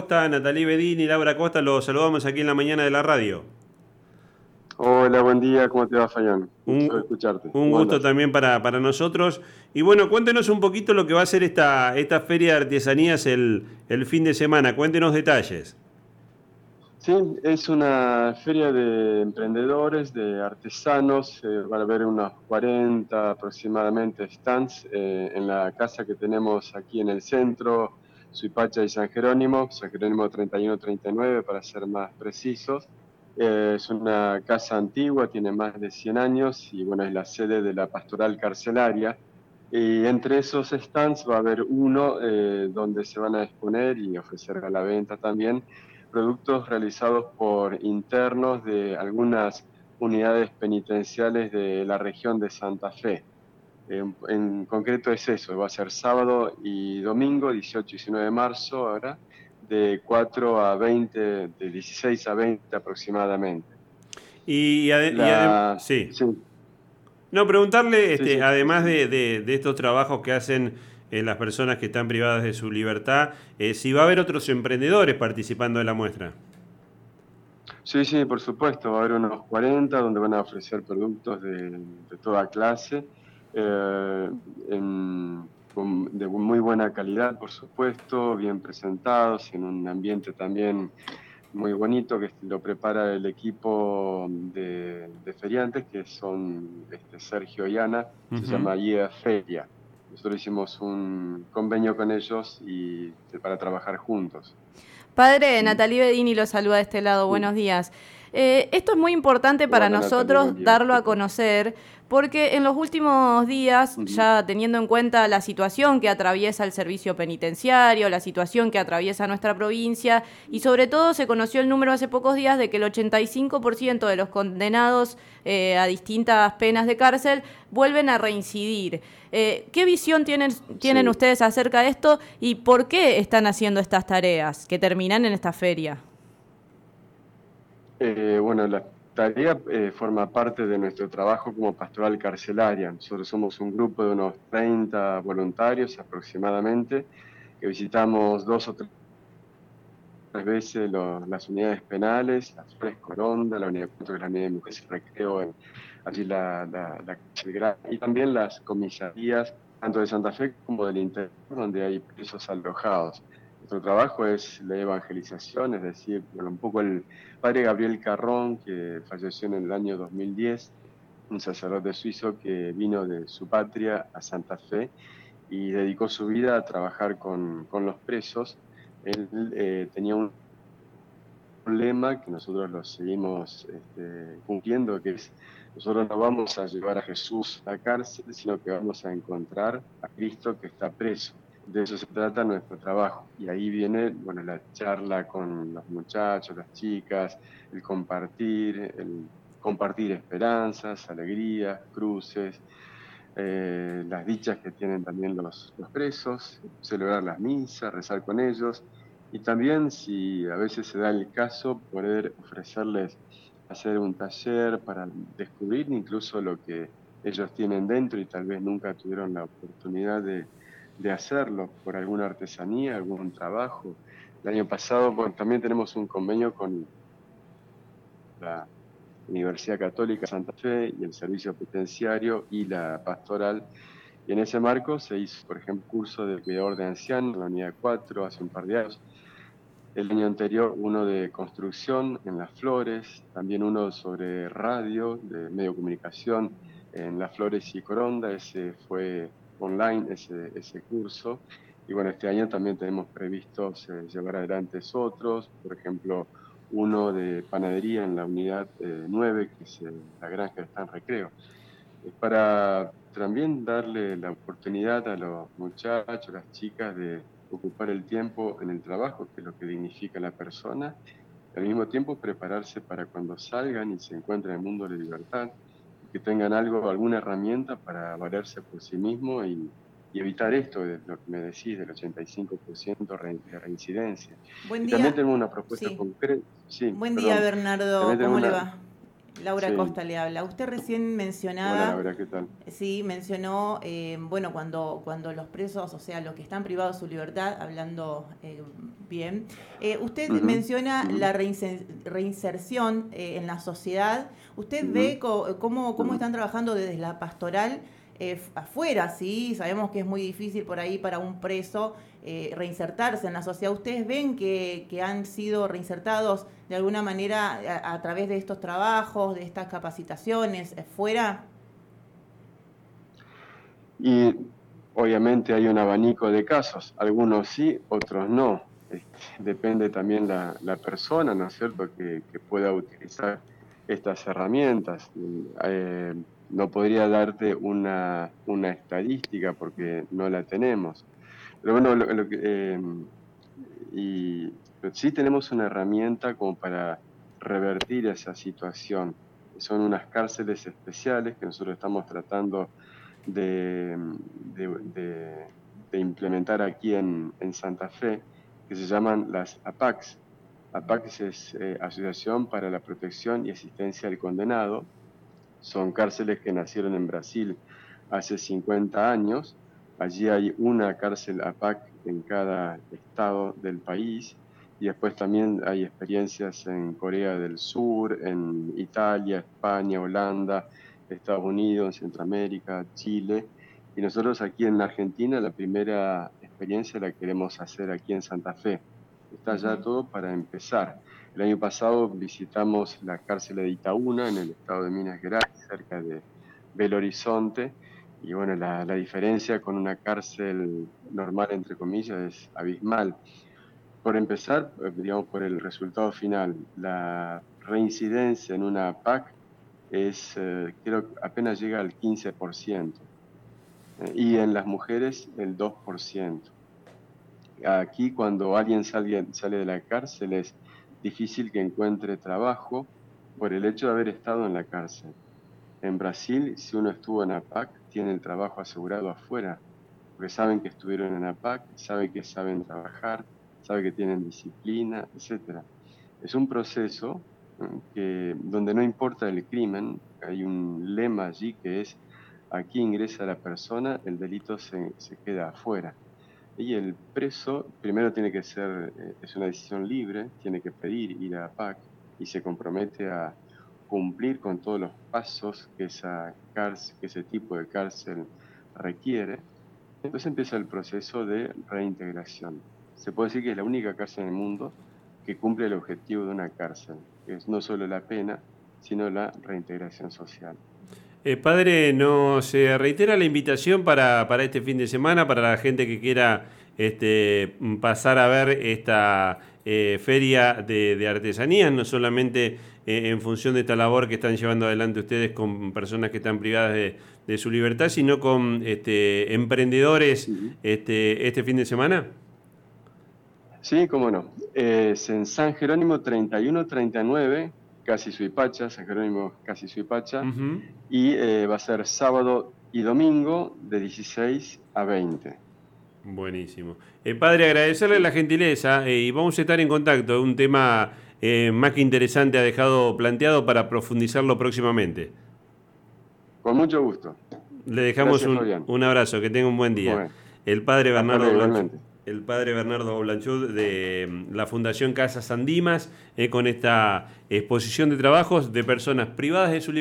Costa, Natalí Bedini, Laura Costa, los saludamos aquí en la mañana de la radio. Hola, buen día, ¿cómo te va, Fayán? Un, gusto escucharte. Un gusto también para, para, nosotros. Y bueno, cuéntenos un poquito lo que va a ser esta, esta feria de artesanías el, el fin de semana. Cuéntenos detalles. Sí, es una feria de emprendedores, de artesanos. Eh, van a haber unos 40 aproximadamente stands eh, en la casa que tenemos aquí en el centro, Suipacha y San Jerónimo, San Jerónimo 3139 para ser más precisos. Eh, es una casa antigua, tiene más de 100 años y bueno, es la sede de la pastoral carcelaria. Y entre esos stands va a haber uno eh, donde se van a exponer y ofrecer a la venta también productos realizados por internos de algunas unidades penitenciales de la región de Santa Fe. En, en concreto es eso, va a ser sábado y domingo, 18 y 19 de marzo ahora, de 4 a 20, de 16 a 20 aproximadamente. Y, además, sí. No, preguntarle, este, además de, estos trabajos que hacen eh, las personas que están privadas de su libertad, eh, si va a haber otros emprendedores participando de la muestra. Sí, sí, por supuesto, va a haber unos 40 donde van a ofrecer productos de, toda clase. Eh, en, de muy buena calidad, por supuesto, bien presentados, en un ambiente también muy bonito que lo prepara el equipo de, feriantes, que son este, Sergio y Ana, se llama IEA Feria. Nosotros hicimos un convenio con ellos y para trabajar juntos. Padre, Natalie Bedini lo saluda de este lado. Buenos días. Eh, esto es muy importante para nosotros darlo a conocer porque en los últimos días, ya teniendo en cuenta la situación que atraviesa el servicio penitenciario, la situación que atraviesa nuestra provincia, y sobre todo se conoció el número hace pocos días de que el 85% de los condenados eh, a distintas penas de cárcel vuelven a reincidir. Eh, ¿Qué visión tienen, tienen ustedes acerca de esto y por qué están haciendo estas tareas que terminan en esta feria? Eh, bueno, la tarea eh, forma parte de nuestro trabajo como pastoral carcelaria. Nosotros somos un grupo de unos 30 voluntarios aproximadamente que visitamos dos o tres veces las unidades penales, la Flores Coronda, la unidad 4 que la unidad de mujeres y recreo, allí la, la, y también las comisarías tanto de Santa Fe como del interior donde hay presos alojados. Nuestro trabajo es la evangelización, es decir, un poco el padre Gabriel Carrón, que falleció en el año 2010, un sacerdote suizo que vino de su patria a Santa Fe y dedicó su vida a trabajar con, los presos. Él eh, tenía un lema que nosotros lo seguimos este, cumpliendo, que es nosotros no vamos a llevar a Jesús a la cárcel, sino que vamos a encontrar a Cristo que está preso de eso se trata nuestro trabajo. Y ahí viene bueno, la charla con los muchachos, las chicas, el compartir, el compartir esperanzas, alegrías, cruces, eh, las dichas que tienen también los, los, presos, celebrar las misas, rezar con ellos y también si a veces se da el caso poder ofrecerles hacer un taller para descubrir incluso lo que ellos tienen dentro y tal vez nunca tuvieron la oportunidad de, de hacerlo por alguna artesanía, algún trabajo. El año pasado también tenemos un convenio con la Universidad Católica Santa Fe y el Servicio Penitenciario y la Pastoral. Y en ese marco se hizo, por ejemplo, curso de cuidador de ancianos en la unidad 4 hace un par de años. El año anterior uno de construcción en Las Flores, también uno sobre radio, de medio comunicación en Las Flores y Coronda, ese fue online ese, ese curso. Y bueno, este año también tenemos previsto llevar adelante otros, por ejemplo, uno de panadería en la unidad 9, eh, que es la granja de San Recreo. Es para también darle la oportunidad a los muchachos, las chicas, de ocupar el tiempo en el trabajo, que es lo que dignifica a la persona, al mismo tiempo prepararse para cuando salgan y se encuentren en el mundo de libertad, que tengan algo, alguna herramienta para valerse por sí mismo y, evitar esto, de lo que me decís, del 85% de reincidencia. Buen día. también tenemos una propuesta concreta. Buen día, Bernardo. ¿Cómo le va? Laura Costa le habla. Usted recién mencionaba. Hola, Laura, ¿qué tal? Sí, mencionó, eh, bueno, cuando, cuando los presos, o sea, los que están privados de su libertad, hablando eh, bien, eh, usted menciona la reinserción en la sociedad. ¿Usted ve cómo, cómo están trabajando desde la pastoral? afuera, sí, sabemos que es muy difícil por ahí para un preso eh, reinsertarse en la sociedad. ¿Ustedes ven que, han sido reinsertados de alguna manera a, través de estos trabajos, de estas capacitaciones, eh, fuera? Y obviamente hay un abanico de casos, algunos sí, otros no. Este, depende también la, la persona, ¿no es cierto?, que, pueda utilizar estas herramientas. Eh, no podría darte una, una estadística porque no la tenemos pero bueno, lo, que, em, y sí tenemos una herramienta como para revertir esa situación. Son unas cárceles especiales que nosotros estamos tratando de, de, implementar aquí en, en, Santa Fe, que se llaman las APACs. APACs es eh, Asociación para la Protección y Asistencia al Condenado. Son cárceles que nacieron en Brasil hace 50 años Allí hay una cárcel APAC en cada estado del país y después también hay experiencias en Corea del Sur, en Italia, España, Holanda, Estados Unidos, Centroamérica, Chile. Y nosotros aquí en Argentina la primera experiencia la queremos hacer aquí en Santa Fe. Está ya todo para empezar. El año pasado visitamos la cárcel de Itaúna en el estado de Minas Gerais, cerca de Belo Horizonte y bueno, la, diferencia con una cárcel normal, entre comillas, es abismal. Por empezar, eh, digamos, por el resultado final, la reincidencia en una PAC es, eh, creo, apenas llega al 15%, eh, y en las mujeres el 2%. Aquí cuando alguien sale de la cárcel es difícil que encuentre trabajo por el hecho de haber estado en la cárcel. En Brasil, si uno estuvo en APAC, tiene el trabajo asegurado afuera, porque saben que estuvieron en APAC, saben que saben trabajar, saben que tienen disciplina, etc. Es un proceso que, donde no importa el crimen, hay un lema allí que es, aquí ingresa la persona, el delito se, se queda afuera. Y el preso primero tiene que ser, eh, es una decisión libre, tiene que pedir ir a APAC y se compromete a cumplir con todos los pasos que, esa que ese tipo de cárcel requiere, entonces empieza el proceso de reintegración. Se puede decir que es la única cárcel en el mundo que cumple el objetivo de una cárcel, que es no solo la pena, sino la reintegración social. Eh, padre, nos reitera la invitación para, para, este fin de semana, para la gente que quiera este, pasar a ver esta eh, feria de, de artesanías, no solamente eh, en función de esta labor que están llevando adelante ustedes con personas que están privadas de, su libertad, sino con este, emprendedores este, este fin de semana? Sí, cómo no. Es en San Jerónimo 3139, casi Suipacha, San Jerónimo casi Suipacha, y eh, va a ser sábado y domingo de 16 a 20. Buenísimo. Eh, padre, agradecerle la gentileza y vamos a estar en contacto. Un tema eh, más que interesante ha dejado planteado para profundizarlo próximamente. Con mucho gusto. Le dejamos un, abrazo, que tenga un buen día. El padre Bernardo Blanchud, el padre Bernardo Blanchud de mm, la Fundación Casas Andimas, eh, con esta exposición de trabajos de personas privadas de su libertad.